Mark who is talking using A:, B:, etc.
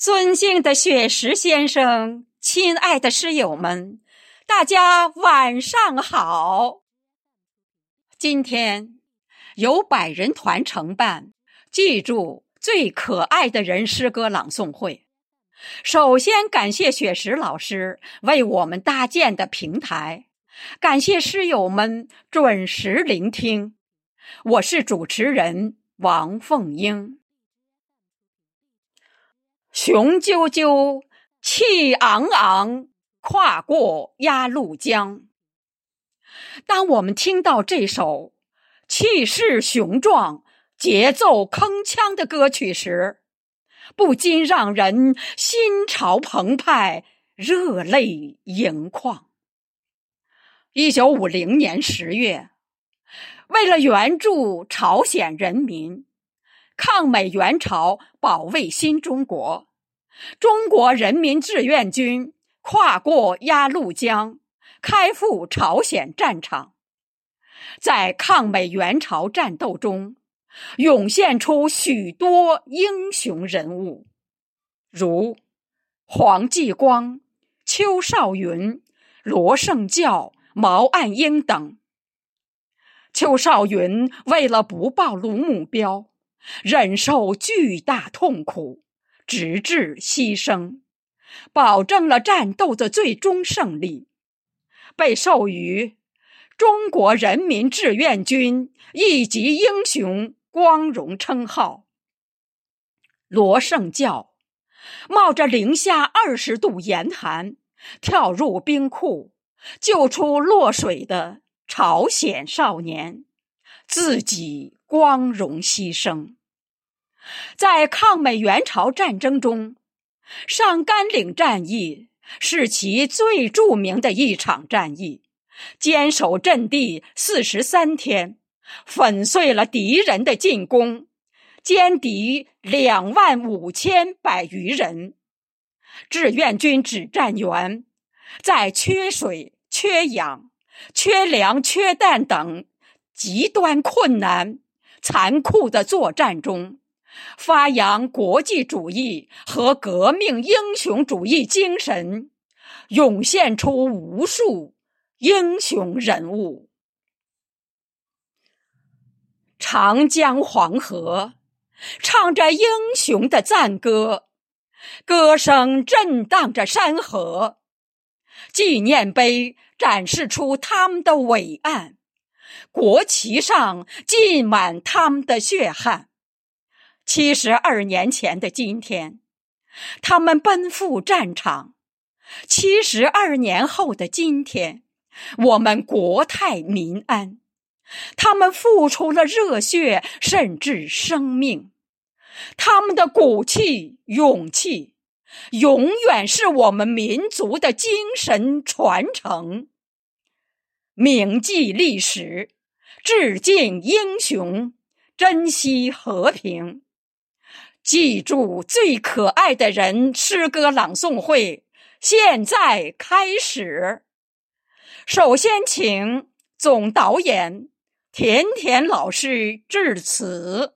A: 尊敬的雪石先生，亲爱的诗友们，大家晚上好。今天由百人团承办“记住最可爱的人”诗歌朗诵会。首先感谢雪石老师为我们搭建的平台，感谢诗友们准时聆听。我是主持人王凤英。雄赳赳，气昂昂，跨过鸭绿江。当我们听到这首气势雄壮、节奏铿锵的歌曲时，不禁让人心潮澎湃、热泪盈眶。一九五零年十月，为了援助朝鲜人民。抗美援朝，保卫新中国，中国人民志愿军跨过鸭绿江，开赴朝鲜战场。在抗美援朝战斗中，涌现出许多英雄人物，如黄继光、邱少云、罗盛教、毛岸英等。邱少云为了不暴露目标。忍受巨大痛苦，直至牺牲，保证了战斗的最终胜利，被授予中国人民志愿军一级英雄光荣称号。罗胜教冒着零下二十度严寒，跳入冰库，救出落水的朝鲜少年，自己。光荣牺牲，在抗美援朝战争中，上甘岭战役是其最著名的一场战役，坚守阵地四十三天，粉碎了敌人的进攻，歼敌两万五千百余人。志愿军指战员在缺水、缺氧、缺粮、缺弹等极端困难。残酷的作战中，发扬国际主义和革命英雄主义精神，涌现出无数英雄人物。长江黄河唱着英雄的赞歌，歌声震荡着山河。纪念碑展示出他们的伟岸。国旗上浸满他们的血汗。七十二年前的今天，他们奔赴战场；七十二年后的今天，我们国泰民安。他们付出了热血，甚至生命。他们的骨气、勇气，永远是我们民族的精神传承。铭记历史。致敬英雄，珍惜和平，记住最可爱的人。诗歌朗诵会现在开始。首先，请总导演甜甜老师致辞。